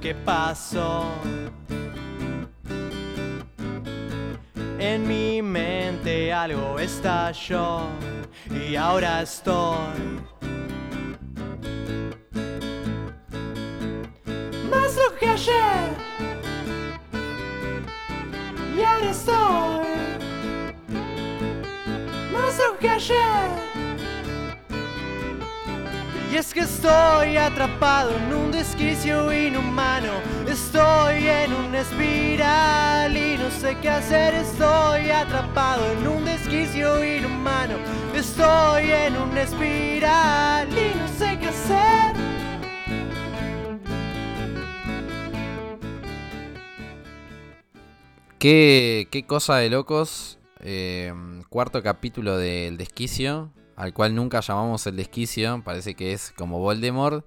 qué pasó. En mi mente algo estalló y ahora estoy más lo que ayer. Y ahora estoy más lo que ayer. Es que estoy atrapado en un desquicio inhumano. Estoy en una espiral y no sé qué hacer. Estoy atrapado en un desquicio inhumano. Estoy en una espiral y no sé qué hacer. Qué, qué cosa de locos. Eh, cuarto capítulo del desquicio, al cual nunca llamamos el desquicio. Parece que es como Voldemort.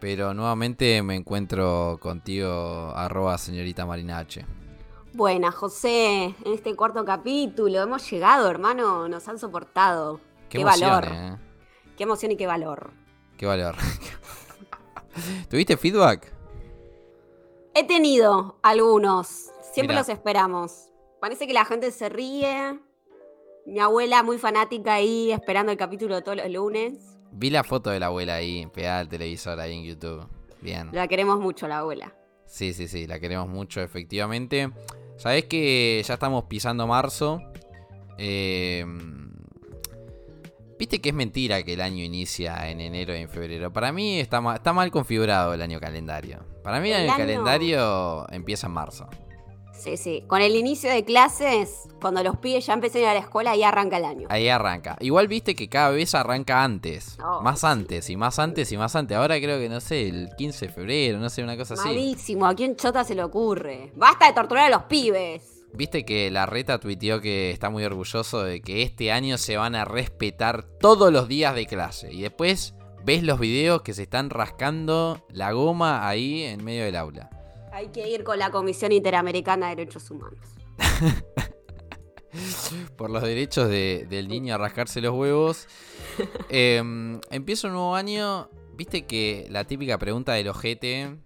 Pero nuevamente me encuentro contigo, arroba señorita Marina H. Buena, José, en este cuarto capítulo hemos llegado, hermano, nos han soportado. Qué, emoción, valor. eh. Qué emoción y qué valor. Qué valor. ¿Tuviste feedback? He tenido algunos, siempre los esperamos. Parece que la gente se ríe. Mi abuela muy fanática ahí esperando el capítulo de todos los lunes. Vi la foto de la abuela ahí, pegada al televisor ahí en YouTube. Bien. La queremos mucho, la abuela. Sí, sí, sí, la queremos mucho, efectivamente. Sabés que ya estamos pisando marzo. Eh, Viste que es mentira que el año inicia en enero y en febrero. Para mí está, ma- está mal configurado el año calendario. Para mí el, El año año- calendario empieza en marzo. Sí, sí. Con el inicio de clases, cuando los pibes ya empiezan a ir a la escuela, ahí arranca el año. Ahí arranca. Igual viste que cada vez arranca antes. Oh, más sí. antes y más antes y más antes. Ahora creo que no sé, el 15 de febrero, no sé, una cosa así. Malísimo, ¿a quién chota se le ocurre? Basta de torturar a los pibes. Viste que la reta tuiteó que está muy orgulloso de que este año se van a respetar todos los días de clase. Y después ves los videos que se están rascando la goma ahí en medio del aula. Hay que ir con la Comisión Interamericana de Derechos Humanos. Por los derechos de- del niño a rascarse los huevos. Em, empieza un nuevo año. Viste que la típica pregunta del ojete.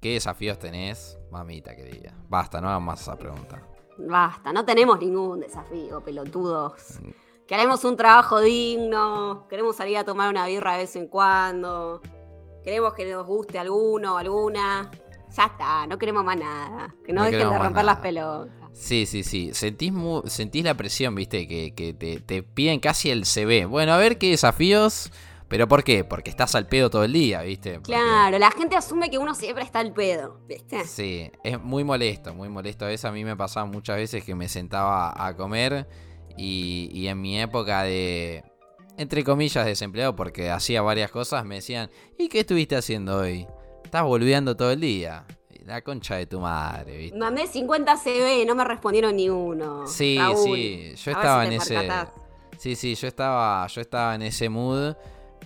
¿Qué desafíos tenés? Mamita querida. Basta, no hagan más esa pregunta. Basta, no tenemos ningún desafío, pelotudos. Queremos un trabajo digno, queremos salir a tomar una birra de vez en cuando, queremos que nos guste alguno o alguna. Ya está, no queremos más nada. Que no, No dejen de romper las pelotas. Sí, sí, sí. Sentís, mu- sentís la presión, viste, que, que te, te piden casi el CV. Bueno, a ver qué desafíos. ¿Pero por qué? Porque estás al pedo todo el día, viste. Porque- Claro, la gente asume que uno siempre está al pedo, ¿viste? Sí, es muy molesto, muy molesto. A veces a mí me pasaba muchas veces que me sentaba a comer y, y en mi época de, entre comillas, desempleado, porque hacía varias cosas, me decían, ¿y qué estuviste haciendo hoy? Estás volviendo todo el día. La concha de tu madre, ¿viste? Mandé 50 CV no me respondieron ni uno. Sí, Raúl, sí, yo estaba si en ese... percatás. Sí, sí, yo estaba, yo estaba en ese mood.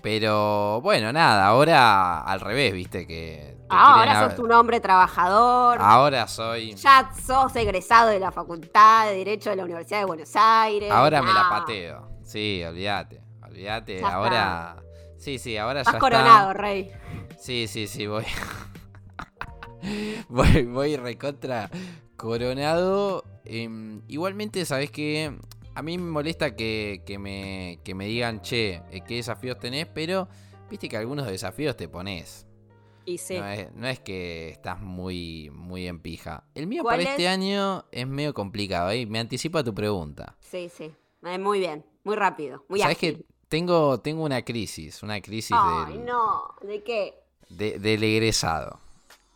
Pero bueno, nada, ahora al revés, viste que... Ah, quieren ahora a- sos un hombre trabajador. Ahora soy... Ya sos egresado de la Facultad de Derecho de la Universidad de Buenos Aires. Ahora me la Ah, pateo. Sí, olvídate. Olvídate. Ahora. Sí, sí, ahora Estás ya coronado, está. rey. Sí, sí, sí, voy. voy, voy recontra coronado. Em, igualmente, ¿sabes qué? A mí me molesta que, que me, que me digan, che, eh, ¿qué desafíos tenés? Pero, viste que algunos desafíos te pones. Y sí. No, es, no es que estás muy, muy en pija. El mío ¿Cuál para este es? año es medio complicado. ¿eh? Me anticipa tu pregunta. Sí, sí. Eh, Muy bien, muy rápido, muy ¿Sabes ágil. que tengo, tengo una crisis? Una crisis Ay, del, no, ¿de qué? de- del egresado.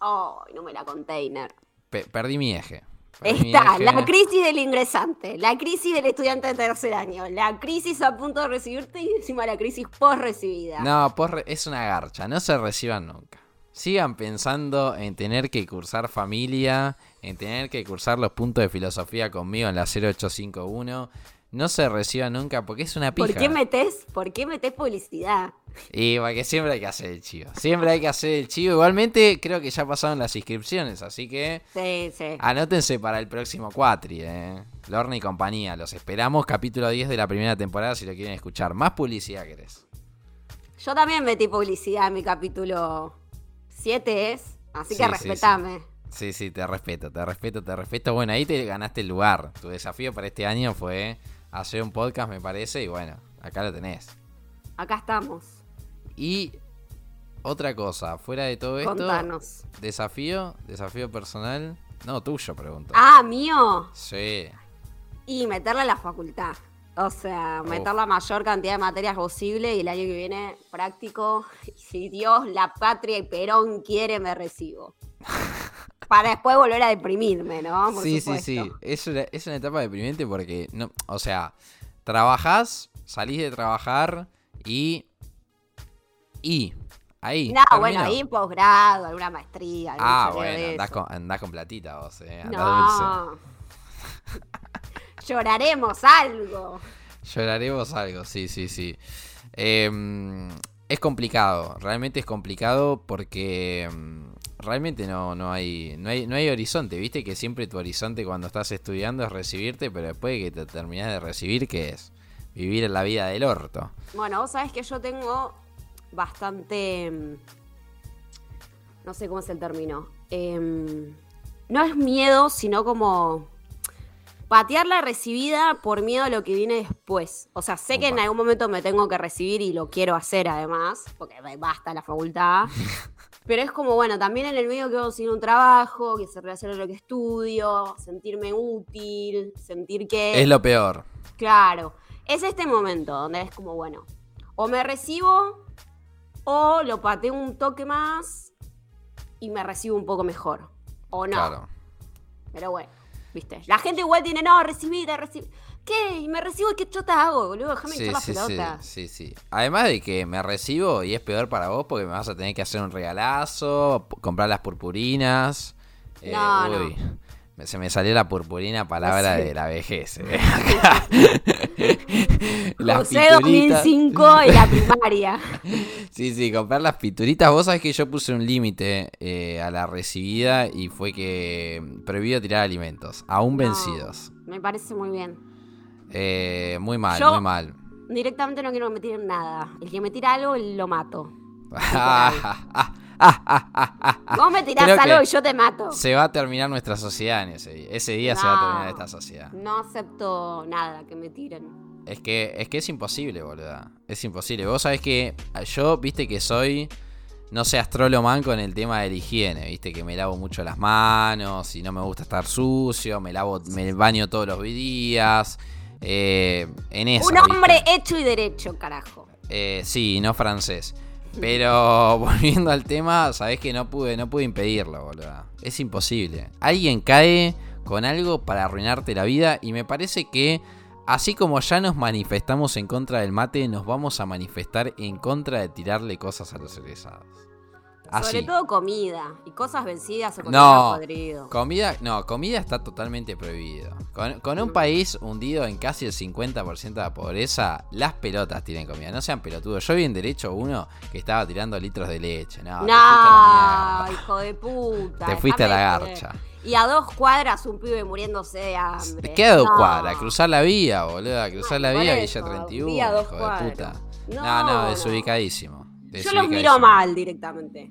Ay, no me la container. Pe- perdí mi eje. Perdí mi Está eje. la crisis del ingresante, la crisis del estudiante de tercer año, la crisis a punto de recibirte y encima la crisis post recibida. No, re- es una garcha. No se reciban nunca. Sigan pensando en tener que cursar familia, en tener que cursar los puntos de filosofía conmigo en la 0851. No se reciban nunca porque es una pija. ¿Por qué metes, por qué metes publicidad? Y porque siempre hay que hacer el chivo. Siempre hay que hacer el chivo. Igualmente creo que ya pasaron las inscripciones, así que Sí, sí. Anótense para el próximo Cuatri, eh. Lorna y compañía. Los esperamos. Capítulo 10 de la primera temporada si lo quieren escuchar. Más publicidad querés. Yo también metí publicidad en mi capítulo 7 es. Así Sí, que sí, respetame. Sí, sí, te respeto, te respeto, te respeto. Bueno, ahí te ganaste el lugar. Tu desafío para este año fue hacer un podcast, me parece, y bueno, acá lo tenés. Acá estamos. Y otra cosa, fuera de todo esto, Contanos. desafío, desafío personal, no tuyo, pregunto. Ah, mío. Sí, Y meterla a la facultad. O sea, Uf. meter la mayor cantidad de materias posible y el año que viene práctico. Y si Dios, la patria y Perón quiere, me recibo. Para después volver a deprimirme, ¿no? Por sí, sí, supuesto. sí. Es una, es una etapa deprimente porque, no, o sea, trabajás, salís de trabajar y... Y... Ahí. No, bueno, ahí posgrado, alguna maestría. algún Ah, bueno, andás con, andás con platita vos, eh. andás dulce. No. Lloraremos algo. Lloraremos algo, sí, sí, sí. Em, es complicado, realmente es complicado porque em, realmente no, no, hay, no, hay, no hay horizonte. Viste que siempre tu horizonte cuando estás estudiando es recibirte, pero después de que te terminás de recibir, ¿qué es? Vivir la vida del orto. Bueno, vos sabés que yo tengo bastante. mm, No sé cómo es el término. Em, no es miedo, sino como. Patear la recibida por miedo a lo que viene después. O sea, sé que en algún momento me tengo que recibir y lo quiero hacer además, porque basta la facultad. Pero es como, bueno, también en el medio quiero conseguir un trabajo, que se relacione a lo que estudio, sentirme útil, sentir que... Es lo peor. Claro, es este momento donde es como, bueno, o me recibo o lo pateo un toque más y me recibo un poco mejor. O no. Claro. Pero bueno, viste. La gente igual tiene, no, recibir, recibir. ¿Qué? ¿Y me recibo y qué chota hago, boludo? Déjame Sí, echar la sí, pelota. sí, sí. Además de que me recibo y es peor para vos porque me vas a tener que hacer un regalazo, comprar las purpurinas. Eh, No, uy, se me salió la purpurina palabra Sí. de la vejez. eh. las José pituritas. 2005 y la primaria. Sí, sí, comprar las pituritas. Vos sabés que yo puse un límite eh, a la recibida y fue que prohibido tirar alimentos, aún No. vencidos. Me parece muy bien. Eh, muy mal, Yo- muy mal. Directamente no quiero que me tiren nada. El que me tira algo, lo mato. Vos me tirás Creo algo y yo te mato. Se va a terminar nuestra sociedad en ese día. Ese día se va a terminar esta sociedad. No acepto nada que me tiren. Es que, es que es imposible, boluda. Es imposible. Vos sabés que yo, viste que soy, no sé, astroloman con el tema de la higiene. Viste que me lavo mucho las manos y no me gusta estar sucio. Me lavo, me baño todos los días. Eh, en eso. Un hombre hecho y derecho, carajo. Eh, sí, no francés. Pero volviendo al tema, sabés que no pude, no pude impedirlo, boludo. Es imposible. Alguien cae con algo para arruinarte la vida y me parece que así como ya nos manifestamos en contra del mate, nos vamos a manifestar en contra de tirarle cosas a los egresados. Así. Sobre todo comida y cosas vencidas o No. podrido. Comida, no, comida está totalmente prohibido. Con, con un país hundido en casi el 50% de la pobreza, las pelotas tienen comida. No sean pelotudos. Yo vi en derecho uno que estaba tirando litros de leche. No, a hijo de puta. Te fuiste a la de garcha. Y a dos cuadras un pibe muriéndose de hambre. Queda dos No. cuadras, cruzar la vía, boluda. Cruzar la vía, eso, Villa 31, vía dos hijo de cuadras. puta. No, No, no, no. desubicadísimo. Yo los miro mal directamente.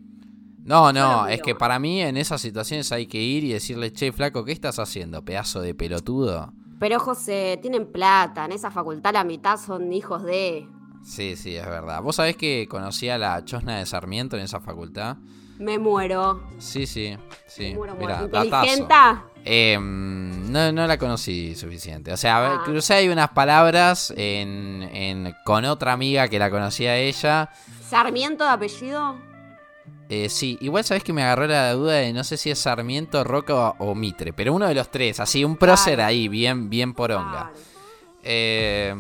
No, no, es que para mí en esas situaciones hay que ir y decirle, che, flaco, ¿qué estás haciendo? Pedazo de pelotudo. Pero José, tienen plata. En esa facultad la mitad son hijos de. Sí, sí, es verdad. ¿Vos sabés que conocí a la Chosna de Sarmiento en esa facultad? Me muero. Sí, sí, sí. me muero, Mirá, muero. Eh, no, no la conocí suficiente. O sea, Ah. crucé ahí unas palabras en, en- con otra amiga que la conocía a ella. ¿Sarmiento de apellido? Eh, sí, igual sabés que me agarró la duda de no sé si es Sarmiento, Roca o, o Mitre, pero uno de los tres, así, un prócer Claro. ahí, bien, bien poronga. Claro. Eh,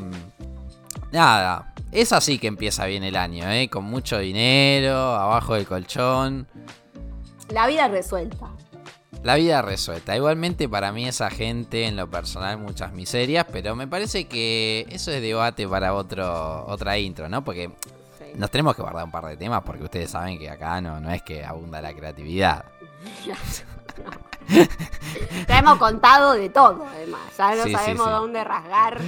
nada, es así que empieza bien el año, ¿eh? Con mucho dinero, abajo del colchón. La vida resuelta. La vida resuelta. Igualmente para mí esa gente en lo personal muchas miserias, pero me parece que eso es debate para otro otra intro, ¿no? Porque Sí. nos tenemos que guardar un par de temas porque ustedes saben que acá no, no es que abunda la creatividad. Ya hemos contado de todo, además. Ya no Sí, sí, sabemos sí. dónde rasgar.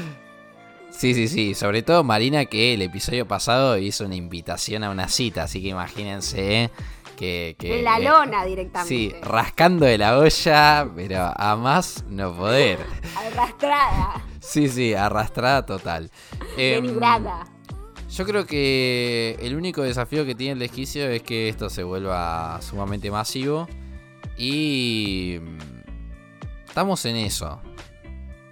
Sí, sí, sí. Sobre todo Marina que el episodio pasado hizo una invitación a una cita, así que imagínense Que, la eh, lona directamente. Sí, rascando de la olla, pero a más no poder. Arrastrada. Sí, sí, arrastrada total. Em, Denigrada. yo creo que el único desafío que tiene el desquicio es que esto se vuelva sumamente masivo. Y mm, estamos en eso.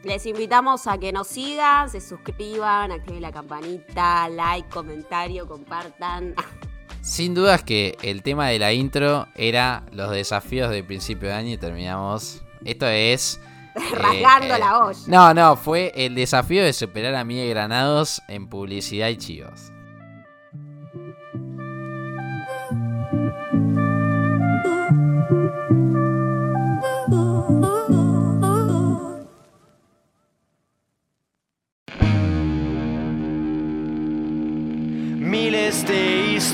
Les invitamos a que nos sigan, se suscriban, activen la campanita, like, comentario, compartan. Sin dudas que el tema de la intro era los desafíos de principio de año y terminamos. Esto es. eh, Rasgando eh, la olla. No, no, fue el desafío de superar a Miguel Granados en publicidad y chivos.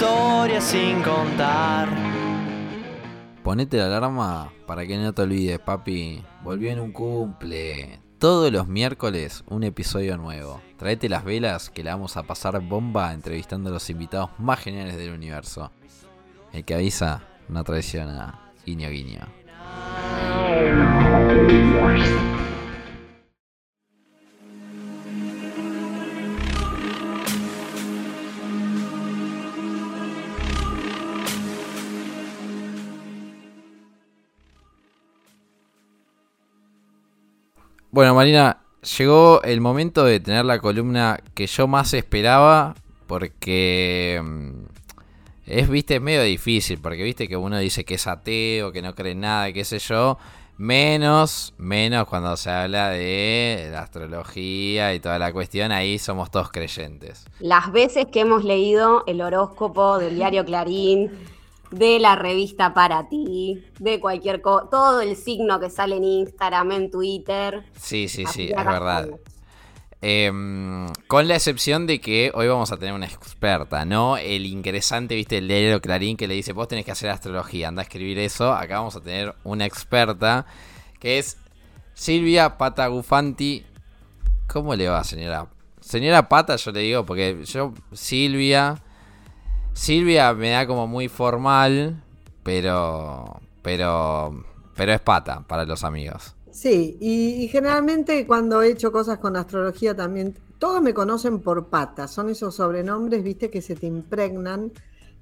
Historias sin contar. Ponete la alarma para que no te olvides, papi. Volvió en un cumple. Todos los miércoles un episodio nuevo. Traete las velas que la vamos a pasar bomba entrevistando a los invitados más geniales del universo. El que avisa no traiciona. Guiño, guiño. Bueno, Marina, llegó el momento de tener la columna que yo más esperaba porque mm, es, viste, medio difícil, porque viste que uno dice que es ateo, que no cree en nada, qué sé yo, menos, menos cuando se habla de la astrología y toda la cuestión, ahí somos todos creyentes. Las veces que hemos leído el horóscopo del diario Clarín, de la revista Para Ti, de cualquier cosa, todo el signo que sale en Instagram, en Twitter. Sí, sí, sí, es verdad. Em, con la excepción de que hoy vamos a tener una experta, ¿no? El interesante, viste, el diario Clarín que le dice, vos tenés que hacer astrología, anda a escribir eso. Acá vamos a tener una experta que es Silvia Patagufanti. ¿Cómo le va, señora? Señora Pata, yo le digo, porque yo, Silvia. Silvia me da como muy formal, pero. Pero. Pero es pata para los amigos. Sí, y, generalmente cuando he hecho cosas con astrología también, todos me conocen por pata, son esos sobrenombres, viste, que se te impregnan.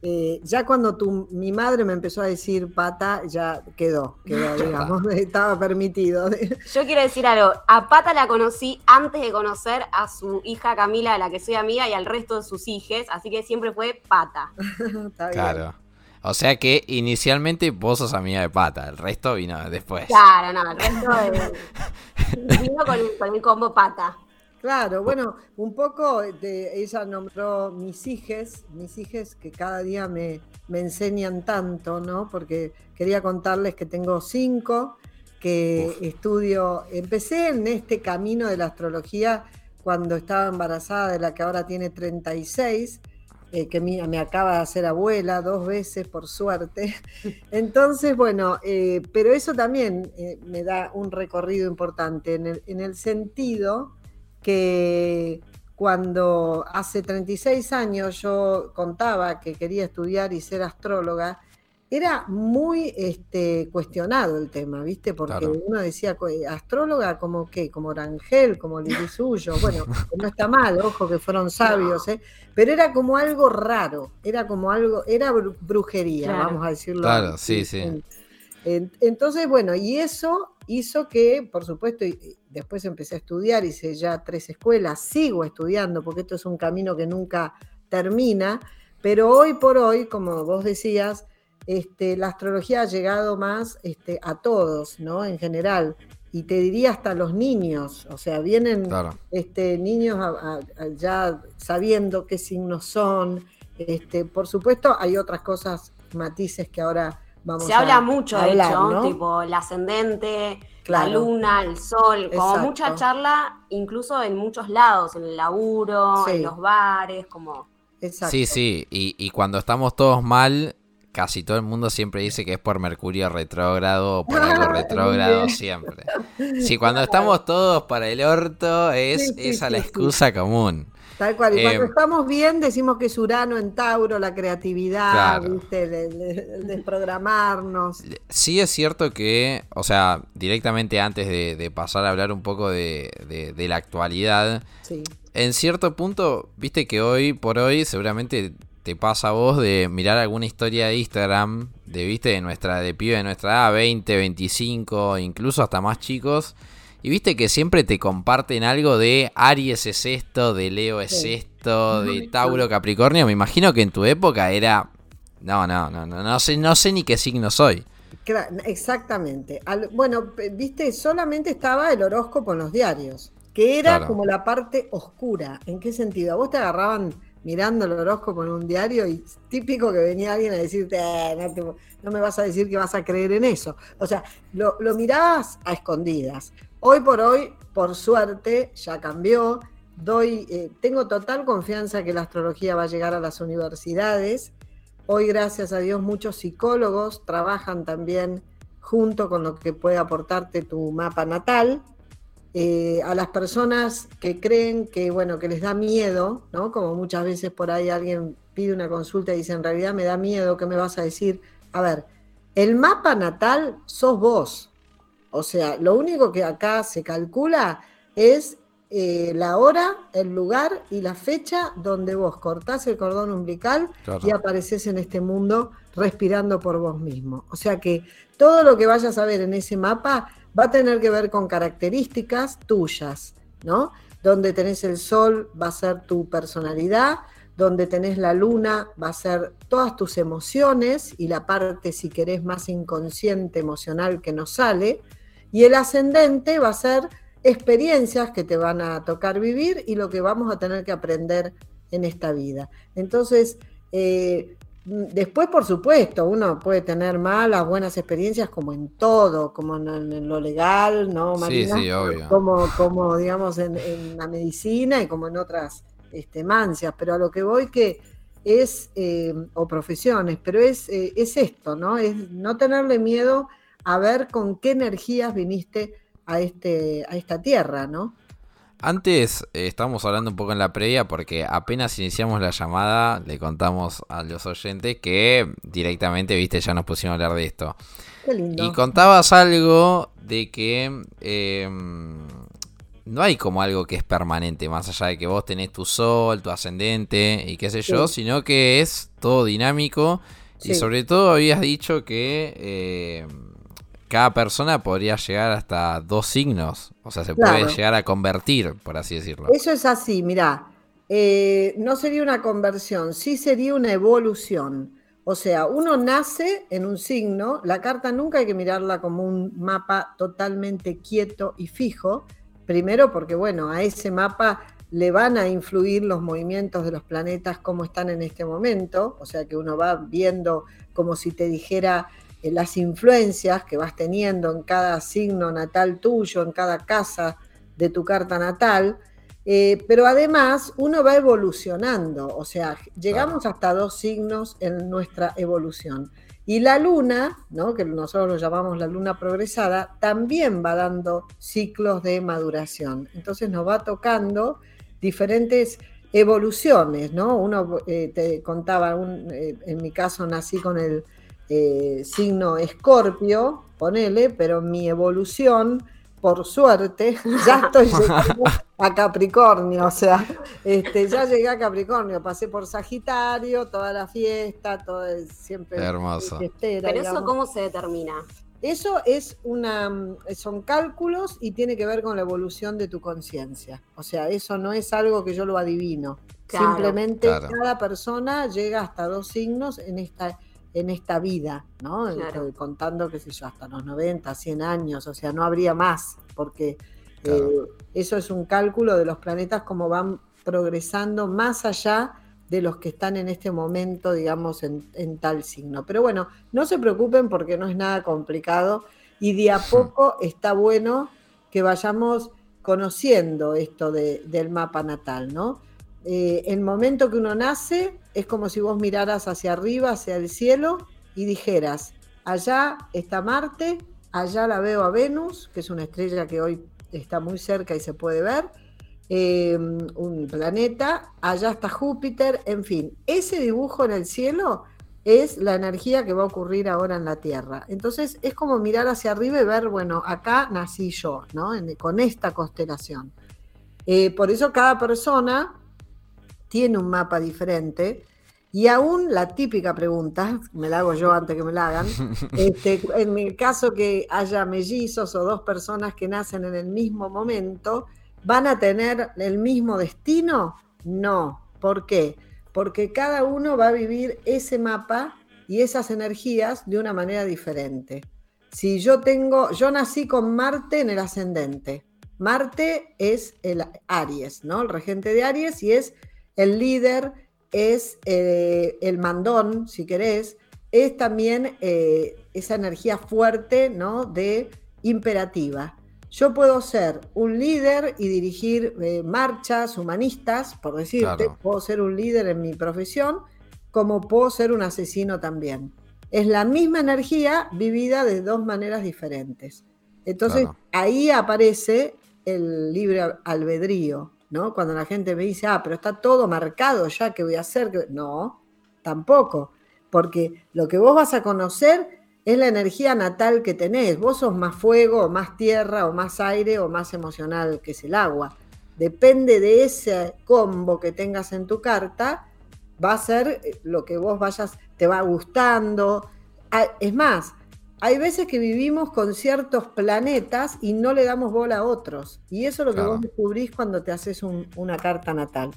Eh, ya cuando tu, mi madre me empezó a decir pata, ya quedó, quedó, digamos, estaba permitido. Yo quiero decir algo, a Pata la conocí antes de conocer a su hija Camila, de la que soy amiga, y al resto de sus hijes, así que siempre fue Pata. Está bien. Claro. O sea que inicialmente vos sos amiga de pata, el resto vino después. Claro, no, el resto de... vino con con el combo Pata. Claro, bueno, un poco de, ella nombró mis hijes, mis hijes que cada día me, me enseñan tanto, ¿no? Porque quería contarles que tengo cinco, que estudio, empecé en este camino de la astrología cuando estaba embarazada de la que ahora tiene 36, eh, que mi- me acaba de hacer abuela dos veces, por suerte. Entonces, bueno, eh, pero eso también eh, me da un recorrido importante en el, en el sentido que cuando hace 36 años yo contaba que quería estudiar y ser astróloga, era muy este, cuestionado el tema, ¿viste? Porque Claro. uno decía, eh, astróloga como qué, como Orangel, como Lili Suyo, bueno, no está mal, ojo que fueron sabios, ¿eh? Pero era como algo raro, era como algo, era bru- brujería, Claro. vamos a decirlo. Claro, así, sí, sí. en- en- Entonces, bueno, y eso hizo que, por supuesto, y- después empecé a estudiar, hice ya tres escuelas, sigo estudiando, porque esto es un camino que nunca termina, pero hoy por hoy, como vos decías, este, la astrología ha llegado más este, a todos, ¿no? En general. Y te diría hasta los niños, o sea, vienen Claro. este, niños a- a- a ya sabiendo qué signos son. Este, por supuesto, hay otras cosas, matices que ahora vamos Se a habla mucho, de hablar, hecho, ¿no? tipo el ascendente, Claro. la luna, el sol, como Exacto. mucha charla, incluso en muchos lados, en el laburo, Sí. en los bares, como... Exacto. Sí, sí, y, y cuando estamos todos mal, casi todo el mundo siempre dice que es por Mercurio retrógrado o por algo retrógrado siempre. Sí, cuando estamos todos para el orto es Sí, sí, esa la sí. excusa común. Tal cual. Y cuando Eh, estamos bien, decimos que es Urano en Tauro, la creatividad, Claro. ¿viste? El, el- el desprogramarnos. Sí es cierto que, o sea, directamente antes de, de pasar a hablar un poco de, de- de la actualidad, Sí. en cierto punto, viste que hoy por hoy seguramente te pasa a vos de mirar alguna historia de Instagram, de viste de nuestra, de pibe de nuestra edad, 20, 25, incluso hasta más chicos. Y viste que siempre te comparten algo de Aries es esto, de Leo es Sí. esto, de Tauro Capricornio. Me imagino que en tu época era. No, no, no, no, no sé, no sé ni qué signo soy. Exactamente. Al- bueno, viste, solamente estaba el horóscopo en los diarios, que era Claro. como la parte oscura. ¿En qué sentido? A vos te agarraban mirando el horóscopo en un diario y típico que venía alguien a decirte, "Eh, no, te- no me vas a decir que vas a creer en eso. O sea, lo, lo mirabas a escondidas. Hoy por hoy, por suerte, ya cambió. Doy, eh, tengo total confianza que la astrología va a llegar a las universidades. Hoy, gracias a Dios, muchos psicólogos trabajan también junto con lo que puede aportarte tu mapa natal. Eh, a las personas que creen que, bueno, que les da miedo, ¿no? Como muchas veces por ahí alguien pide una consulta y dice, en realidad me da miedo, ¿qué me vas a decir? A ver, el mapa natal sos vos. O sea, lo único que acá se calcula es eh, la hora, el lugar y la fecha donde vos cortás el cordón umbilical Claro. y apareces en este mundo respirando por vos mismo. O sea que todo lo que vayas a ver en ese mapa va a tener que ver con características tuyas, ¿no? Donde tenés el sol va a ser tu personalidad, donde tenés la luna va a ser todas tus emociones y la parte, si querés, más inconsciente emocional que nos sale, y el ascendente va a ser experiencias que te van a tocar vivir y lo que vamos a tener que aprender en esta vida. Entonces, eh, después, por supuesto, uno puede tener malas, buenas experiencias como en todo, como en, en lo legal, ¿no, Sí, Marina? sí, obvio. Como, como digamos, en, en la medicina y como en otras este, mancias, pero a lo que voy que es, eh, o profesiones, pero es, eh, es esto, ¿no? Es no tenerle miedo a ver con qué energías viniste a, este, a esta tierra, ¿no? Antes eh, estábamos hablando un poco en la previa porque apenas iniciamos la llamada le contamos a los oyentes que directamente, viste, ya nos pusimos a hablar de esto. Qué lindo. Y contabas algo de que eh, no hay como algo que es permanente, más allá de que vos tenés tu sol, tu ascendente y qué sé yo, Sí. sino que es todo dinámico. Y sobre todo habías dicho que eh, cada persona podría llegar hasta dos signos. O sea, se Claro. puede llegar a convertir, por así decirlo. Eso es así, mirá. eh, no sería una conversión, sí sería una evolución. O sea, uno nace en un signo, la carta nunca hay que mirarla como un mapa totalmente quieto y fijo. Primero porque, bueno, a ese mapa le van a influir los movimientos de los planetas como están en este momento. O sea que uno va viendo como si te dijera las influencias que vas teniendo en cada signo natal tuyo, en cada casa de tu carta natal. Eh, pero además uno va evolucionando, o sea, llegamos hasta dos signos en nuestra evolución. Y la luna, ¿no? que nosotros lo llamamos la luna progresada, también va dando ciclos de maduración. Entonces nos va tocando diferentes evoluciones, ¿no? Uno eh, te contaba, un, eh, en mi caso nací con el eh, signo escorpio, ponele, pero mi evolución, por suerte, ya estoy llegando a Capricornio, o sea, este, ya llegué a Capricornio, pasé por Sagitario, toda la fiesta, todo el- siempre Hermoso. fiestera, Pero eso cómo se determina. Eso es una, son cálculos y tiene que ver con la evolución de tu conciencia. O sea, eso no es algo que yo lo adivino. Claro. Simplemente Claro. cada persona llega hasta dos signos en esta, en esta vida, ¿no? Claro. Estoy contando, qué sé yo, hasta los 90, 100 años, o sea, no habría más, porque Claro. eh, eso es un cálculo de los planetas como van progresando más allá de los que están en este momento, digamos, en, en tal signo. Pero bueno, no se preocupen porque no es nada complicado y de a poco está bueno que vayamos conociendo esto de- del mapa natal, ¿no? Eh, el momento que uno nace es como si vos miraras hacia arriba, hacia el cielo, y dijeras, allá está Marte, allá la veo a Venus, que es una estrella que hoy está muy cerca y se puede ver, eh, un planeta, allá está Júpiter, en fin, ese dibujo en el cielo es la energía que va a ocurrir ahora en la Tierra. Entonces es como mirar hacia arriba y ver, bueno, acá nací yo, ¿no? con esta constelación. Eh, por eso cada persona tiene un mapa diferente. Y aún la típica pregunta, me la hago yo antes que me la hagan, este, en el caso que haya mellizos o dos personas que nacen en el mismo momento, ¿van a tener el mismo destino? No. ¿Por qué? Porque cada uno va a vivir ese mapa y esas energías de una manera diferente. Si yo tengo, yo nací con Marte en el ascendente. Marte es el Aries, ¿no? El regente de Aries y es el líder, es eh, el mandón, si querés, es también eh, esa energía fuerte, ¿no? De imperativa. Yo puedo ser un líder y dirigir eh, marchas humanistas, por decirte, puedo ser un líder en mi profesión, como puedo ser un asesino también. Es la misma energía vivida de dos maneras diferentes. Entonces ahí aparece el libre albedrío, ¿no? Cuando la gente me dice, ah, pero está todo marcado ya, ¿qué voy a hacer? No, tampoco, porque lo que vos vas a conocer es la energía natal que tenés. Vos sos más fuego, o más tierra, o más aire, o más emocional que es el agua. Depende de ese combo que tengas en tu carta, va a ser eh, lo que vos vayas, te va gustando. Ah, es más, hay veces que vivimos con ciertos planetas y no le damos bola a otros. Y eso es lo que vos descubrís cuando te haces una carta natal.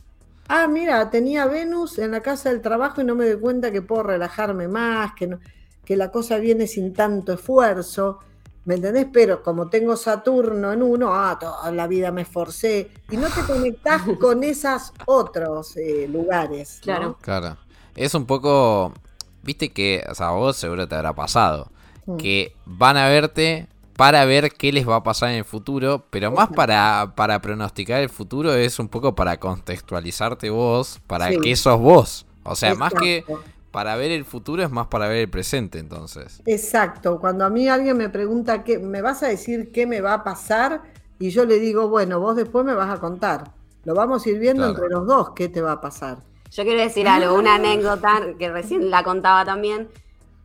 Ah, mira, tenía Venus en la casa del trabajo y no me doy cuenta que puedo relajarme más, que, que la cosa viene sin tanto esfuerzo. ¿Me entendés? Pero como tengo Saturno en uno, ah, toda la vida me esforcé. Y no te conectás con esos otros eh, lugares. Claro. Claro. Es un poco. Viste que, o sea, a vos seguro te habrá pasado Mm. que van a verte para ver qué les va a pasar en el futuro, pero más para, para pronosticar el futuro es un poco para contextualizarte vos, para que sos vos. O sea, más que para ver el futuro es más para ver el presente, entonces. Exacto, cuando a mí alguien me pregunta qué, ¿me vas a decir qué me va a pasar? Y yo le digo, bueno, vos después me vas a contar. Lo vamos a ir viendo entre los dos qué te va a pasar. Yo quiero decir algo, una anécdota que recién la contaba también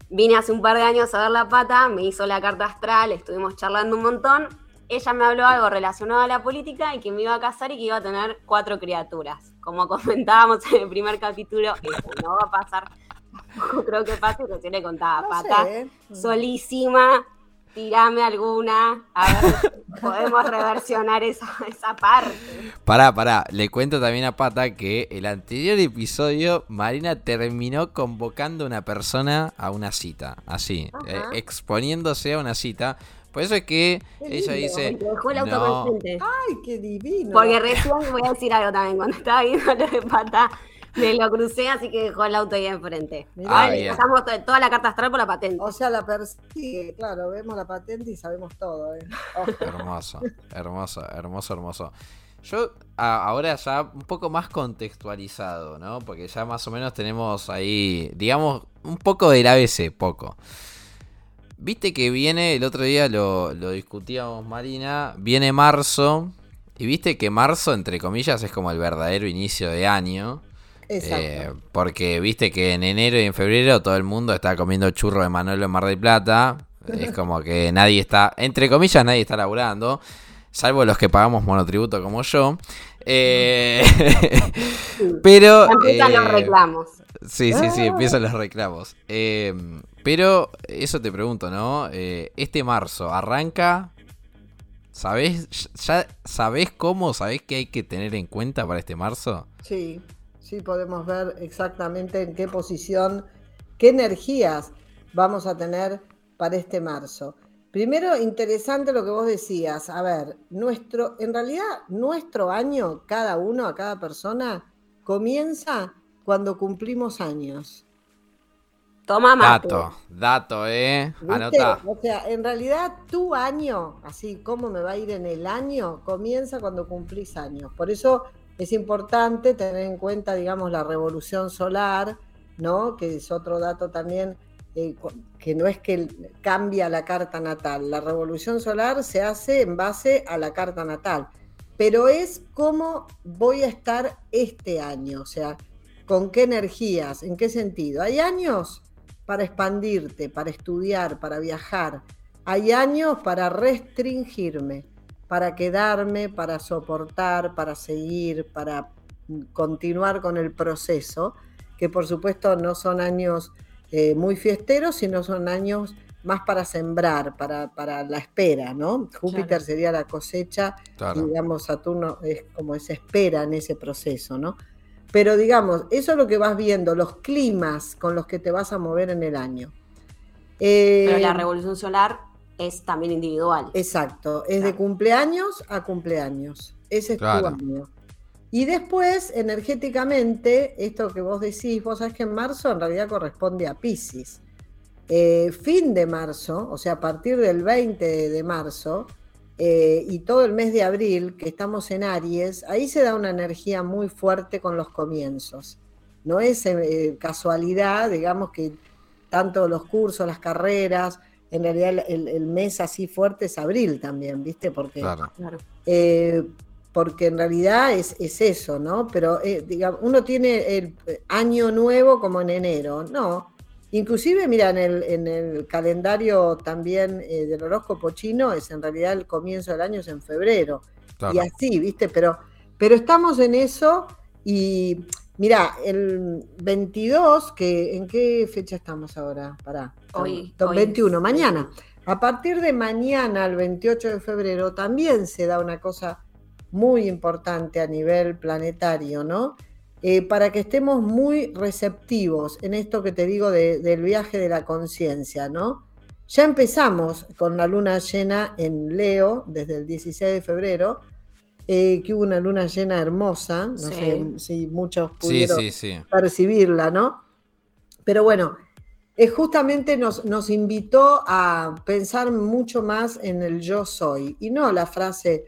Vine hace un par de años a ver la pata, me hizo la carta astral, estuvimos charlando un montón. Ella me habló algo relacionado a la política y que me iba a casar y que iba a tener cuatro criaturas. Como comentábamos en el primer capítulo, eso no va a pasar. creo que pase, recién le contaba pata. Solísima, tirame alguna, a ver podemos reversionar esa, esa parte. Pará, pará, le cuento también a Pata que el anterior episodio Marina terminó convocando a una persona a una cita, así, eh, exponiéndose a una cita. Por eso es que ella dice. Dejó el no. Ay, qué divino. Porque recién voy a decir algo también. Cuando estaba viendo lo de pata, me lo crucé, así que dejó el auto ahí enfrente. Ah, pasamos toda la carta astral por la patente. O sea, la persigue, claro, vemos la patente y sabemos todo. ¿eh? Hermoso, hermoso, hermoso, hermoso. Yo ahora ya un poco más contextualizado, ¿no? Porque ya más o menos tenemos ahí, digamos, un poco del ABC, poco. Viste que viene, el otro día lo, lo discutíamos Marina, viene marzo, y viste que marzo, entre comillas, es como el verdadero inicio de año. Eh, porque viste que en enero y en febrero todo el mundo está comiendo churro de Manolo en Mar del Plata. Es como que nadie está, entre comillas, nadie está laburando. Salvo los que pagamos monotributo como yo. Eh, pero. Empiezan los eh, reclamos. Sí, sí, sí, empiezan los reclamos. pero eso te pregunto, ¿no? este marzo arranca. ¿Sabés, ya sabés cómo? ¿Sabés qué hay que tener en cuenta para este marzo? Sí. Sí, podemos ver exactamente en qué posición, qué energías vamos a tener para este marzo. Primero, interesante lo que vos decías. A ver, nuestro, en realidad, nuestro año, cada uno, a cada persona, comienza cuando cumplimos años. Toma mate. Dato, dato, ¿eh? Anota. O sea, en realidad tu año, así como me va a ir en el año, comienza cuando cumplís años. Por eso es importante tener en cuenta, digamos, la revolución solar, ¿no? Que es otro dato también, eh, que no es que cambia la carta natal. La revolución solar se hace en base a la carta natal. pero es cómo voy a estar este año, o sea, con qué energías, en qué sentido. Hay años para expandirte, para estudiar, para viajar. Hay años para restringirme, para quedarme, para soportar, para seguir, para continuar con el proceso, que por supuesto no son años eh, muy fiesteros, sino son años más para sembrar, para, para la espera, ¿no? Júpiter sería la cosecha, digamos, Saturno es como esa espera en ese proceso, ¿no? Pero digamos, eso es lo que vas viendo, los climas con los que te vas a mover en el año. Pero la eh, revolución solar es también individual. Exacto, es de cumpleaños a cumpleaños. Ese es tu año. Y después, energéticamente, esto que vos decís, vos sabés que en marzo en realidad corresponde a Pisces. Eh, fin de marzo, o sea, a partir del 20 de marzo eh, y todo el mes de abril, que estamos en Aries, ahí se da una energía muy fuerte con los comienzos. No es eh, casualidad, digamos que tanto los cursos, las carreras, en realidad el, mes así fuerte es abril también, ¿viste? Porque claro porque en realidad es, eso, ¿no? Pero eh, digamos, uno tiene el año nuevo como en enero, no. Inclusive, mira, en el, en el calendario también eh, del horóscopo chino es en realidad el comienzo del año es en febrero. Y así, ¿viste? Pero, pero estamos en eso y mira, el 22, que, ¿en qué fecha estamos ahora? Pará. Hoy. 21, mañana. A partir de mañana, el 28 de febrero, también se da una cosa muy importante a nivel planetario, ¿no? Eh, para que estemos muy receptivos en esto que te digo del viaje de la conciencia, ¿no? Ya empezamos con la luna llena en Leo desde el 16 de febrero, eh, que hubo una luna llena hermosa, no sé si muchos pudieron percibirla, ¿no? Pero bueno, eh, justamente nos, nos invitó a pensar mucho más en el yo soy y no la frase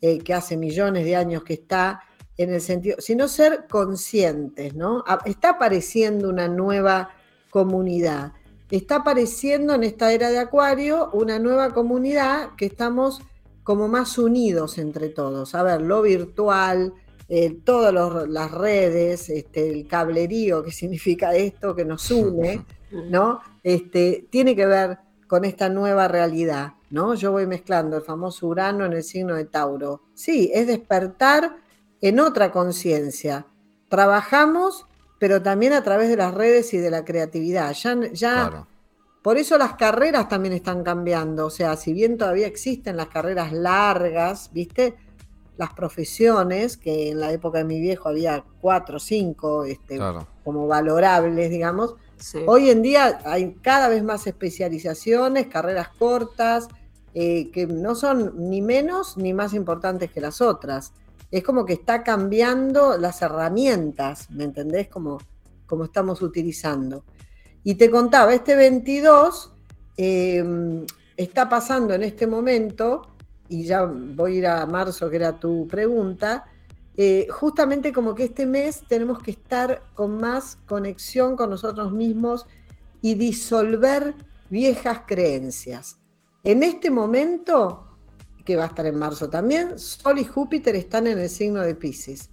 eh, que hace millones de años que está en el sentido, sino ser conscientes, ¿no? Está apareciendo una nueva comunidad, está apareciendo en esta era de Acuario una nueva comunidad que estamos como más unidos entre todos. A ver, lo virtual, eh, todas las redes, este, el cablerío, que significa esto, que nos une, ¿no? Este, tiene que ver con esta nueva realidad. ¿no? Yo voy mezclando el famoso Urano en el signo de Tauro. Sí, es despertar en otra conciencia. Trabajamos, pero también a través de las redes y de la creatividad. Ya, ya Por eso las carreras también están cambiando. O sea, si bien todavía existen las carreras largas, ¿viste? Las profesiones, que en la época de mi viejo había cuatro o cinco este, como valorables, digamos. Hoy en día hay cada vez más especializaciones, carreras cortas, eh, que no son ni menos ni más importantes que las otras. Es como que está cambiando las herramientas, ¿me entendés? Como, como estamos utilizando. Y te contaba, este 22 em, está pasando en este momento, y ya voy a ir a marzo, que era tu pregunta, eh, justamente como que este mes tenemos que estar con más conexión con nosotros mismos y disolver viejas creencias. En este momento, que va a estar en marzo también, Sol y Júpiter están en el signo de Pisces.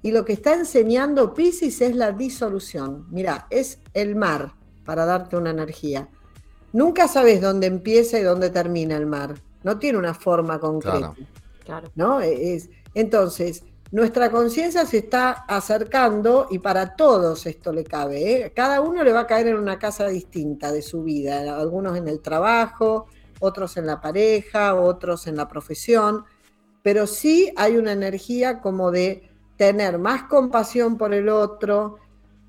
Y lo que está enseñando Pisces es la disolución. Mira, es el mar para darte una energía. Nunca sabes dónde empieza y dónde termina el mar. No tiene una forma concreta. Claro. ¿no? Es, entonces, nuestra conciencia se está acercando y para todos esto le cabe. ¿eh? Cada uno le va a caer en una casa distinta de su vida. Algunos en el trabajo, otros en la pareja, otros en la profesión, pero sí hay una energía como de tener más compasión por el otro.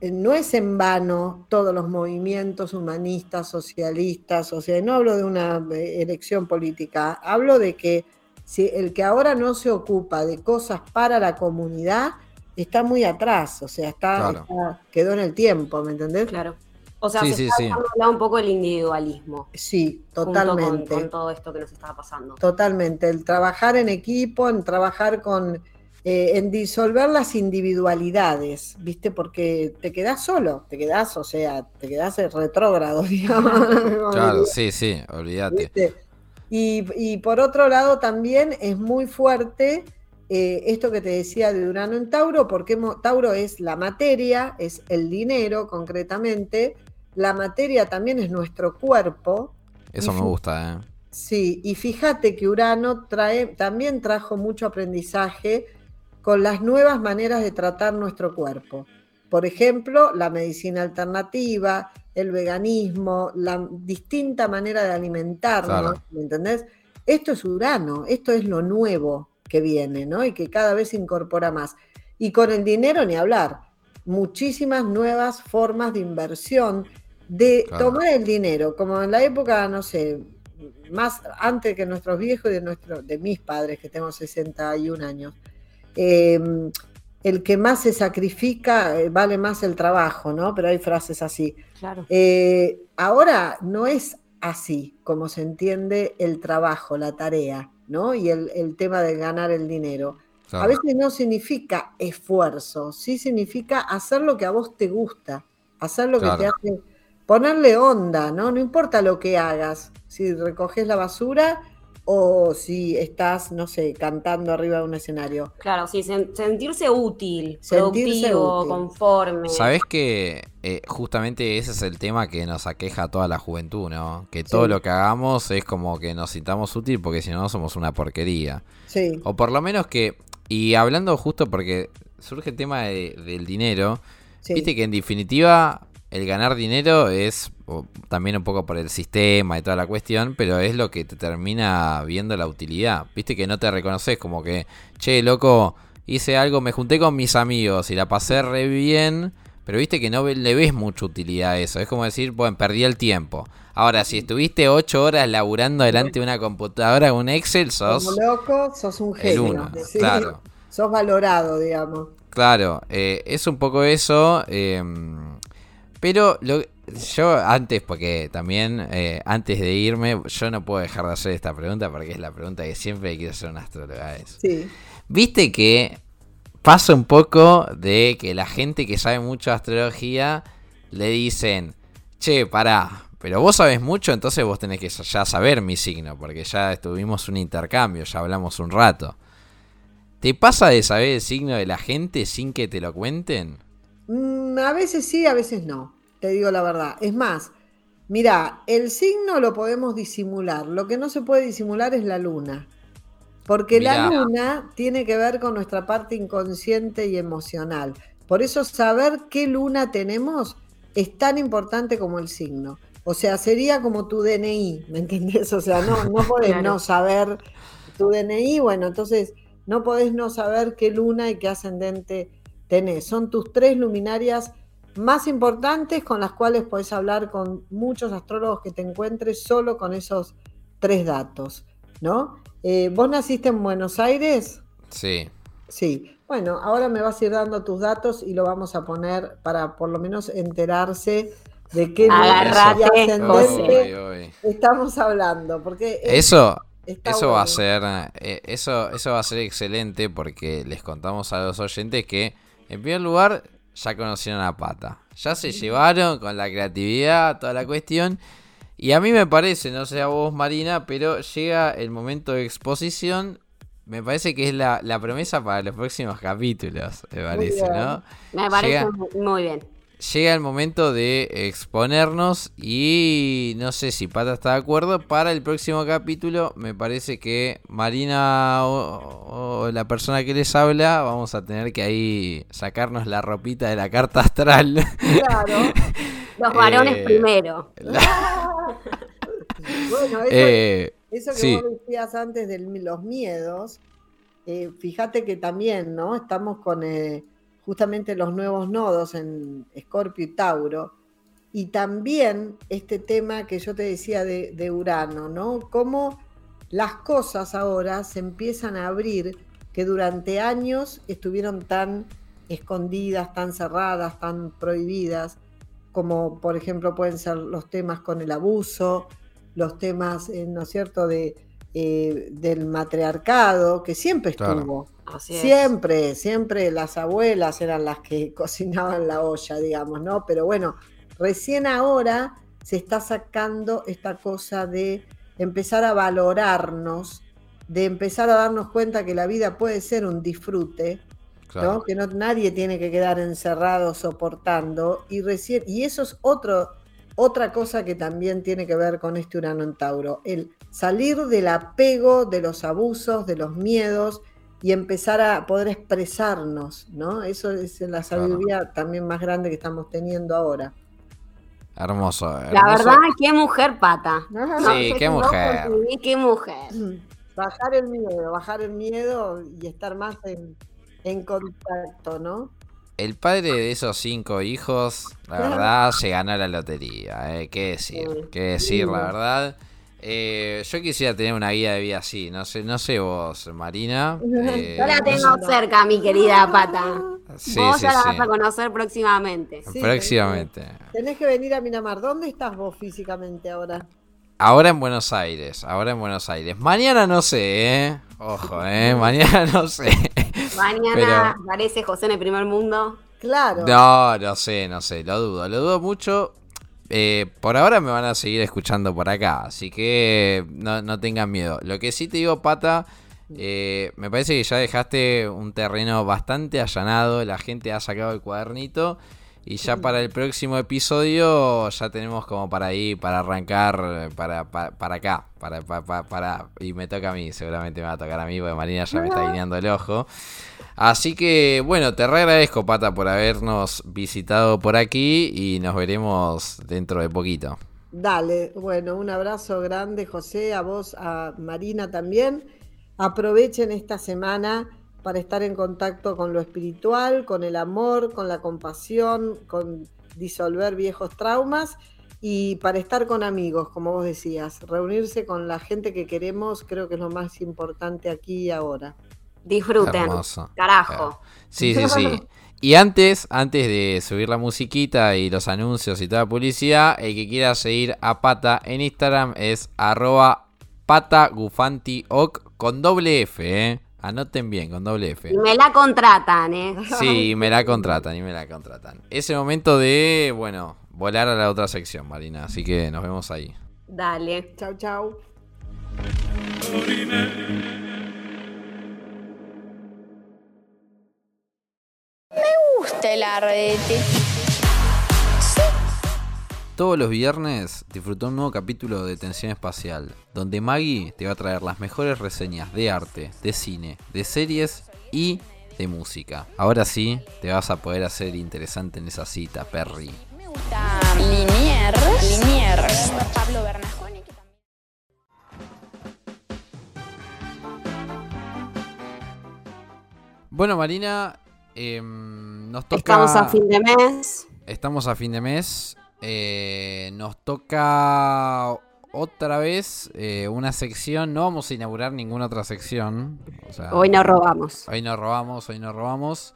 No es en vano todos los movimientos humanistas, socialistas, o sea, no hablo de una eh, elección política, hablo de que si el que ahora no se ocupa de cosas para la comunidad está muy atrás, o sea, está quedó en el tiempo, ¿me entendés? Claro. O sea, se está un poco el individualismo. Sí, totalmente. Con, todo esto que nos estaba pasando. Totalmente. El trabajar en equipo, en trabajar con. Eh, en disolver las individualidades, ¿viste? Porque te quedás solo, te quedás, o sea, te quedás retrógrado, digamos. Claro, sí, sí, olvídate. Y, y por otro lado también es muy fuerte eh, esto que te decía de Urano en Tauro, porque Tauro es la materia, es el dinero concretamente, la materia también es nuestro cuerpo. Eso me gusta, ¿eh? Sí, y fíjate que Urano trae, también trajo mucho aprendizaje con las nuevas maneras de tratar nuestro cuerpo. Por ejemplo, la medicina alternativa, el veganismo, la distinta manera de alimentarnos, ¿me entendés? Esto es Urano, esto es lo nuevo que viene, ¿no? Y que cada vez se incorpora más. Y con el dinero ni hablar, muchísimas nuevas formas de inversión, de tomar el dinero, como en la época, no sé, más antes que nuestros viejos y de, nuestro, de mis padres, que tengo 61 años. Eh, el que más se sacrifica eh, vale más el trabajo, ¿no? Pero hay frases así. Claro. Eh, ahora no es así como se entiende el trabajo, la tarea, ¿no? Y el, tema de ganar el dinero. A veces no significa esfuerzo, sí significa hacer lo que a vos te gusta, hacer lo que te hace, ponerle onda, ¿no? No importa lo que hagas, si recoges la basura, o si estás, no sé, cantando arriba de un escenario. Claro, sí, sentirse útil, sentirse productivo, conforme. Sabes que eh, justamente ese es el tema que nos aqueja a toda la juventud, ¿no? Que todo lo que hagamos es como que nos sintamos útil porque si no somos una porquería. Sí. O por lo menos que, y hablando justo porque surge el tema del dinero, viste que en definitiva el ganar dinero es también un poco por el sistema y toda la cuestión, pero es lo que te termina viendo la utilidad. Viste que no te reconoces como que, che, loco, hice algo, me junté con mis amigos y la pasé re bien, pero viste que no le ves mucha utilidad a eso. Es como decir, bueno, perdí el tiempo. Ahora, si estuviste ocho horas laburando delante de una computadora un Excel, sos... Como loco, sos un genio. claro. Sos valorado, digamos. Claro, eh, es un poco eso. Eh, pero lo, yo antes, porque también eh, antes de irme, yo no puedo dejar de hacer esta pregunta porque es la pregunta que siempre quiero hacer una astróloga. Sí. Viste que pasa un poco de que la gente que sabe mucho de astrología le dicen, che, pará, pero vos sabes mucho, entonces vos tenés que ya saber mi signo, porque ya estuvimos un intercambio, ya hablamos un rato. ¿Te pasa de saber el signo de la gente sin que te lo cuenten? Mm, a veces sí, a veces no, te digo la verdad. Es más, mira, el signo lo podemos disimular, lo que no se puede disimular es la luna, porque la luna tiene que ver con nuestra parte inconsciente y emocional. Por eso saber qué luna tenemos es tan importante como el signo. O sea, sería como tu DNI, ¿me entiendes? O sea, no, no podés no saber tu DNI, bueno, entonces no podés no saber qué luna y qué ascendente tenés. Son tus tres luminarias más importantes con las cuales puedes hablar con muchos astrólogos que te encuentres solo con esos tres datos, ¿no? Eh, ¿Vos naciste en Buenos Aires? Sí. Sí. Bueno, ahora me vas a ir dando tus datos y lo vamos a poner para por lo menos enterarse de qué ascendente estamos hablando, porque eso eso va a ser eh, eso eso va a ser excelente porque les contamos a los oyentes que en primer lugar, ya conocieron a Pata. Ya se llevaron con la creatividad, toda la cuestión. Y a mí me parece, no sé a vos Marina, pero llega el momento de exposición. Me parece que es la, promesa para los próximos capítulos, me parece, ¿no? Me parece muy bien llega el momento de exponernos y no sé si Pata está de acuerdo. Para el próximo capítulo me parece que Marina o, la persona que les habla vamos a tener que ahí sacarnos la ropita de la carta astral. Claro. Los varones eh, primero. bueno, eso, eh, que vos decías antes de los miedos, eh, fíjate que también, ¿no? Estamos con justamente los nuevos nodos en Escorpio y Tauro, y también este tema que yo te decía de, Urano, ¿no? Cómo las cosas ahora se empiezan a abrir que durante años estuvieron tan escondidas, tan cerradas, tan prohibidas, como por ejemplo pueden ser los temas con el abuso, los temas, eh, ¿no es cierto?, de, eh, del matriarcado, que siempre estuvo siempre, siempre las abuelas eran las que cocinaban la olla, digamos, ¿no? Pero bueno, recién ahora se está sacando esta cosa de empezar a valorarnos de empezar a darnos cuenta que la vida puede ser un disfrute, Claro. ¿no? que no, nadie tiene que quedar encerrado soportando. Y, recién, y eso es otro, otra cosa que también tiene que ver con este Urano en Tauro, el salir del apego, de los abusos, de los miedos y empezar a poder expresarnos, ¿no? Eso es la Claro. sabiduría también más grande que estamos teniendo ahora. Hermoso. La verdad, qué mujer pata. Sí, No qué mujer. Qué mujer. Bajar el miedo, bajar el miedo y estar más en, en contacto, ¿no? El padre de esos cinco hijos, la verdad, se ganó la lotería. Eh. ¿Qué decir? ¿Qué decir, la verdad? Eh, yo quisiera tener una guía de vida así. No sé, no sé vos, Marina. Eh, Yo la no tengo sé. cerca, mi querida pata. Sí, Vos sí, ya la sí. vas a conocer próximamente. Próximamente. Tenés que venir a Minamar. ¿Dónde estás vos físicamente ahora? Ahora en Buenos Aires, ahora en Buenos Aires. Mañana no sé, ¿eh? Ojo, ¿eh? Mañana no sé. Mañana aparece José en el primer mundo. Claro. No, no sé, no sé, lo dudo, lo dudo mucho. Eh, por ahora me van a seguir escuchando por acá, así que no, no tengan miedo. Lo que sí te digo, Pata, eh, me parece que ya dejaste un terreno bastante allanado, la gente ha sacado el cuadernito y ya para el próximo episodio ya tenemos como para ahí, para arrancar eh, para, para, para acá, para, para, para, para- y me toca a mí, seguramente me va a tocar a mí, porque Marina ya me está guiñando el ojo. Así que bueno, te re agradezco, Pata, por habernos visitado por aquí y nos veremos dentro de poquito. Dale, bueno, un abrazo grande, José, a vos, a Marina también. Aprovechen esta semana para estar en contacto con lo espiritual, con el amor, con la compasión, con disolver viejos traumas y para estar con amigos, como vos decías, reunirse con la gente que queremos, creo que es lo más importante aquí y ahora. Disfruten. Hermoso. Carajo. Sí, sí, sí. Y antes, antes de subir la musiquita y los anuncios y toda la publicidad, el que quiera seguir a Pata en Instagram es arroba patagufantioc con doble F, ¿eh? Anoten bien, con doble F. Y me la contratan, ¿eh? Sí, me la contratan y me la contratan. Es el momento de, bueno, volar a la otra sección, Marina. Así que nos vemos ahí. Dale. Chau, chau. gusta el ardete. Todos los viernes disfruta un nuevo capítulo de Tensión Espacial, donde Maggie te va a traer las mejores reseñas de arte, de cine, de series y de música. Ahora sí, te vas a poder hacer interesante en esa cita, Perry. Me gusta Liniers. Liniers. Pablo Bueno, Marina, em, nos toca... Estamos a fin de mes. Estamos a fin de mes. Eh, nos toca otra vez eh, una sección. No vamos a inaugurar ninguna otra sección. O sea, Hoy nos robamos. Hoy nos robamos, hoy nos robamos.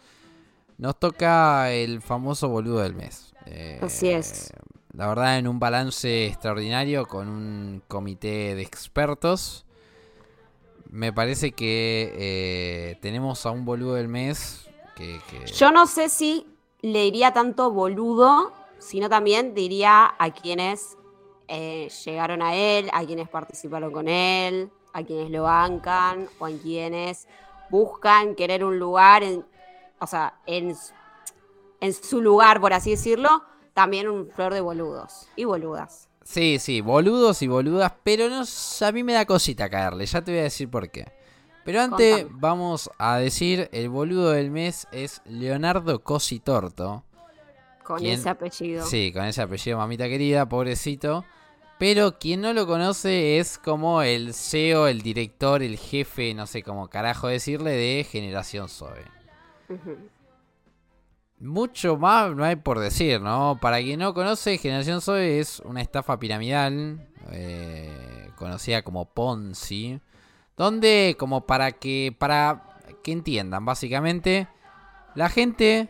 Nos toca el famoso boludo del mes. Eh, Así es. La verdad, en un balance extraordinario con un comité de expertos. Me parece que eh, tenemos a un boludo del mes que... que- Yo no sé si le diría tanto boludo, sino también diría a quienes eh, llegaron a él, a quienes participaron con él, a quienes lo bancan o a quienes buscan querer un lugar, en, o sea, en, en su lugar, por así decirlo, también un flor de boludos y boludas. Sí, sí, boludos y boludas, pero no, a mí me da cosita caerle, ya te voy a decir por qué. Pero antes Contame. vamos a decir, el boludo del mes es Leonardo Cositorto. Con ese apellido. Sí, con ese apellido, mamita querida, pobrecito. Pero quien no lo conoce es como el CEO, el director, el jefe, no sé cómo carajo decirle, de Generación Zoe. Mucho más no hay por decir, ¿no? Para quien no conoce, Generación Zoe es una estafa piramidal, eh, conocida como Ponzi, donde como para que para que entiendan, básicamente, la gente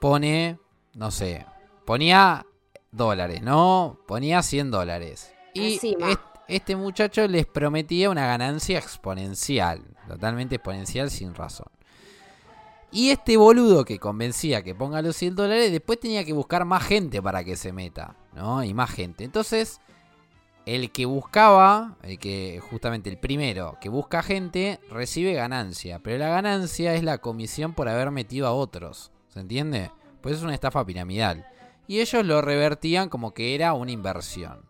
pone, no sé, ponía dólares, ¿no? Ponía 100 dólares. Y Encima. este muchacho les prometía una ganancia exponencial, totalmente exponencial sin razón. Y este boludo que convencía que ponga los 100 dólares, después tenía que buscar más gente para que se meta, ¿no? Y más gente. Entonces, el que buscaba, el que justamente el primero que busca gente, recibe ganancia. Pero la ganancia es la comisión por haber metido a otros. ¿Se entiende? Pues es una estafa piramidal. Y ellos lo revertían como que era una inversión.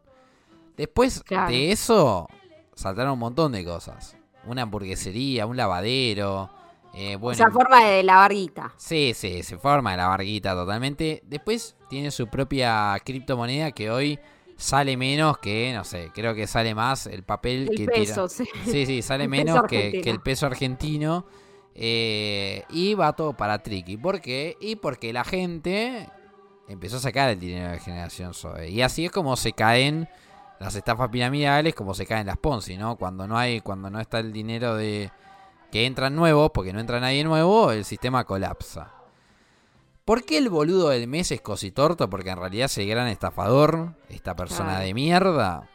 Después Claro. de eso, saltaron un montón de cosas. Una hamburguesería, un lavadero. eh, bueno, Esa forma de la barguita. Sí, sí, se forma de la barguita totalmente. Después tiene su propia criptomoneda que hoy sale menos que, no sé, creo que sale más el papel El que peso, tira. sí. Sí, sí, sale El menos que el peso argentino. Eh, y va todo para Tricky. ¿Por qué? Y porque la gente empezó a sacar el dinero de generación Zoe. Y así es como se caen las estafas piramidales, como se caen las Ponzi, ¿no? Cuando no hay, cuando no está el dinero de que entran nuevos, porque no entra nadie nuevo, el sistema colapsa. ¿Por qué el boludo del mes es Cositorto? Porque en realidad es el gran estafador, esta persona de mierda.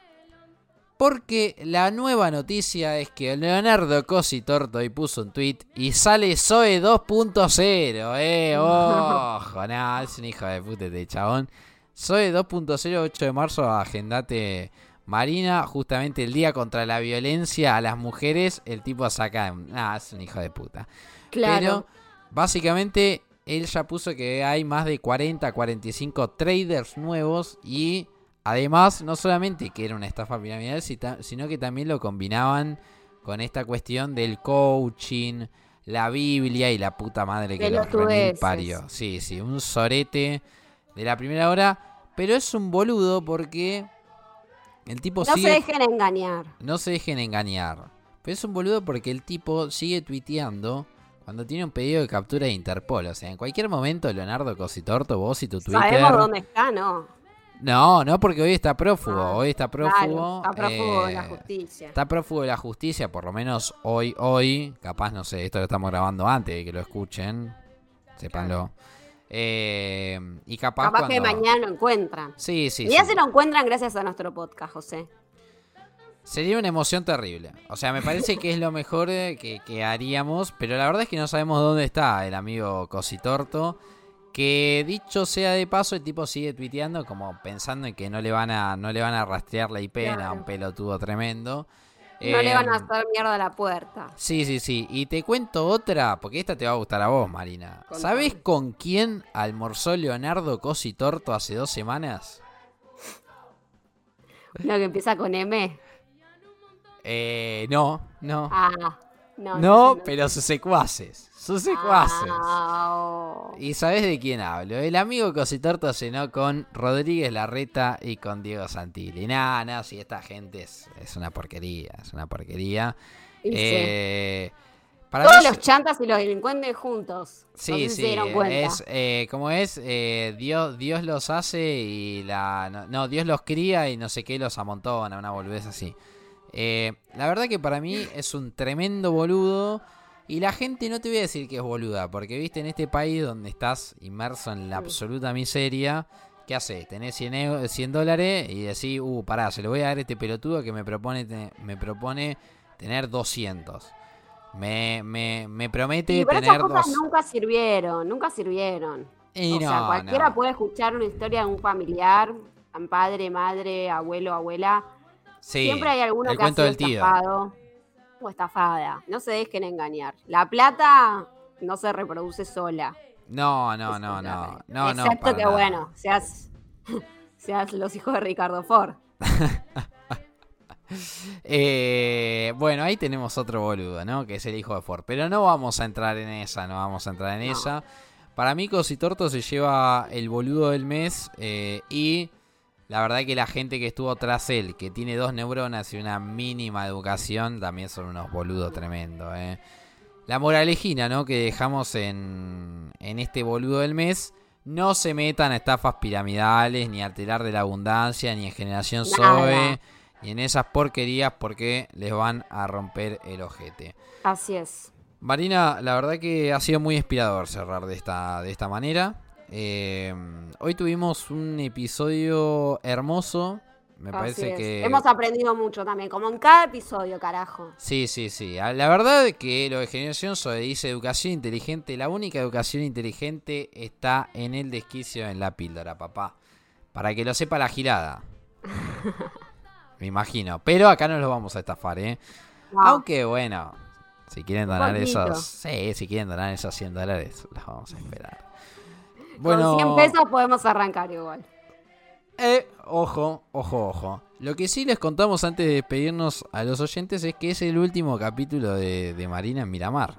Porque la nueva noticia es que Leonardo Cositorto hoy puso un tweet y sale Zoe 2.0. Eh, ojo, no, es un hijo de puta este chabón. Zoe 2.0, 8 de marzo, agendate Marina, justamente el día contra la violencia a las mujeres, el tipo saca... Ah, es un hijo de puta. Claro. Pero básicamente él ya puso que hay más de 40, 45 traders nuevos y además no solamente que era una estafa piramidal, sino que también lo combinaban con esta cuestión del coaching, la Biblia y la puta madre que los parió. Sí, sí, un sorete de la primera hora, pero es un boludo porque el tipo no sigue se dejen engañar. no se dejen engañar. Pero es un boludo porque el tipo sigue tuiteando cuando tiene un pedido de captura de Interpol. O sea, en cualquier momento, Leonardo Cositorto, vos y tu Twitter. Sabemos dónde está, ¿no? No, no, porque hoy está prófugo. Ah, hoy está prófugo. Claro, está prófugo de la eh, justicia. Está prófugo de la justicia, por lo menos hoy, hoy. Capaz, no sé, esto lo estamos grabando antes de que lo escuchen. Sépanlo. Eh, y capaz, Capaz que cuando- mañana lo encuentran. Sí, sí, Y ya sí. se lo encuentran gracias a nuestro podcast, José. Sería una emoción terrible. O sea, me parece que es lo mejor eh, que, que haríamos, pero la verdad es que no sabemos dónde está el amigo Cositorto. Que dicho sea de paso, el tipo sigue tuiteando como pensando en que no le van a, no le van a rastrear la IP a Claro. un pelotudo tremendo. No le van a Em, hacer mierda a la puerta. Sí, sí, sí. Y te cuento otra, porque esta te va a gustar a vos, Marina. Contame. ¿Sabés con quién almorzó Leonardo Cositorto hace dos semanas? Lo que empieza con M. Eh, no, no. Ah, no. pero sus secuaces. Sus secuaces. Ah, oh. ¿Y sabés de quién hablo? El amigo Cositorto cenó con Rodríguez Larreta y con Diego Santilli. Nah, nah, si esta gente es, es una porquería, es una porquería. Sí. Eh, para Todos mí los chantas y los delincuentes juntos. Sí, no sé si sí, se dieron cuenta. es eh, como es, eh, Dios, Dios los hace y la no, no, Dios los cría y no sé qué los amontona, una boludez así. Eh, la verdad que para mí es un tremendo boludo y la gente no te voy a decir que es boluda, porque viste en este país donde estás inmerso en la Mm. absoluta miseria, ¿qué haces? Tenés 100, eu- 100 dólares y decís, uh, pará, se lo voy a dar a este pelotudo que me propone, te- me propone tener 200. Me, me, me promete Y pero esas tener cosas dos. nunca sirvieron, nunca sirvieron. Y o sea, no, cualquiera no. puede escuchar una historia de un familiar, padre, madre, abuelo, abuela. Sí, Siempre hay alguno que ha sido tío. estafado o estafada. No se dejen engañar. La plata no se reproduce sola. No, no, no, no. No, no. Excepto que, nada. bueno, seas, seas los hijos de Ricardo Ford. Eh, bueno, ahí tenemos otro boludo, ¿no? Que es el hijo de Ford. Pero no vamos a entrar en esa, no vamos a entrar en No. esa. Para mí, Cositorto se lleva el boludo del mes. eh, y la verdad que la gente que estuvo tras él, que tiene dos neuronas y una mínima educación, también son unos boludos tremendos, ¿eh? La moralejina, ¿no? Que dejamos en, en este boludo del mes. No se metan a estafas piramidales, ni a alterar de la abundancia, ni en generación. SOE, ni en esas porquerías porque les van a romper el ojete. Así es. Marina, la verdad que ha sido muy inspirador cerrar de esta, de esta manera. Eh, hoy tuvimos un episodio hermoso. Me así parece es. que... Hemos aprendido mucho también, como en cada episodio, carajo. Sí, sí, sí. Ah, La verdad que lo de generación dice educación inteligente. La única educación inteligente está en el desquicio en la píldora, papá. Para que lo sepa la girada. me imagino. Pero acá no los vamos a estafar, ¿eh? No. Aunque bueno, si quieren donar esos, sí, si quieren donar esos 100 dólares, los vamos a esperar. Con 100 pesos podemos arrancar igual. Eh, ojo, ojo, ojo. Lo que sí les contamos antes de despedirnos a los oyentes es que es el último capítulo de, de Marina en Miramar.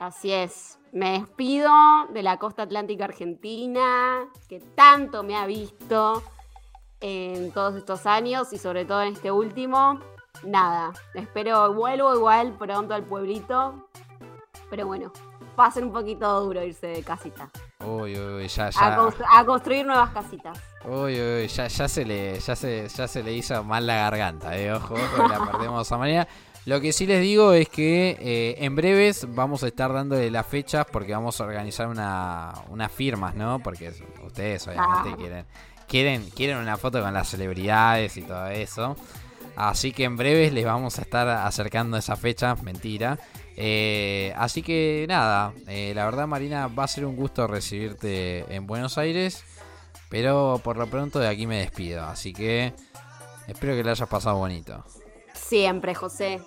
Así es. Me despido de la costa atlántica argentina, que tanto me ha visto en todos estos años y sobre todo en este último. Nada, espero, vuelvo igual pronto al pueblito. Pero bueno, va a ser un poquito duro irse de casita. Uy, uy, ya, A, ya. constru- a construir nuevas casitas. Uy, uy, ya, ya se le, ya se, ya se le hizo mal la garganta, eh. Ojo, la perdemos a Marina. Lo que sí les digo es que eh, en breves vamos a estar dándole las fechas porque vamos a organizar una, unas firmas, ¿no? Porque ustedes obviamente Ah. quieren, quieren, quieren una foto con las celebridades y todo eso. Así que en breves les vamos a estar acercando esa fecha, mentira. Eh, así que nada, eh, la verdad Marina va a ser un gusto recibirte en Buenos Aires. Pero por lo pronto de aquí me despido. Así que espero que le hayas pasado bonito. Siempre, José.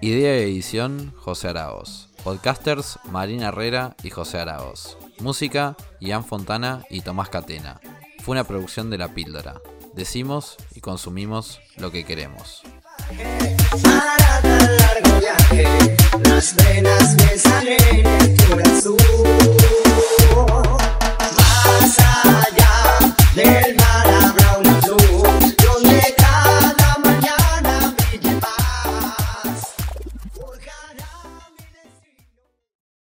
Idea y edición José Araos. Podcasters Marina Herrera y José Araos. Música Ian Fontana y Tomás Catena. Fue una producción de La Píldora. Decimos y consumimos lo que queremos. Más allá del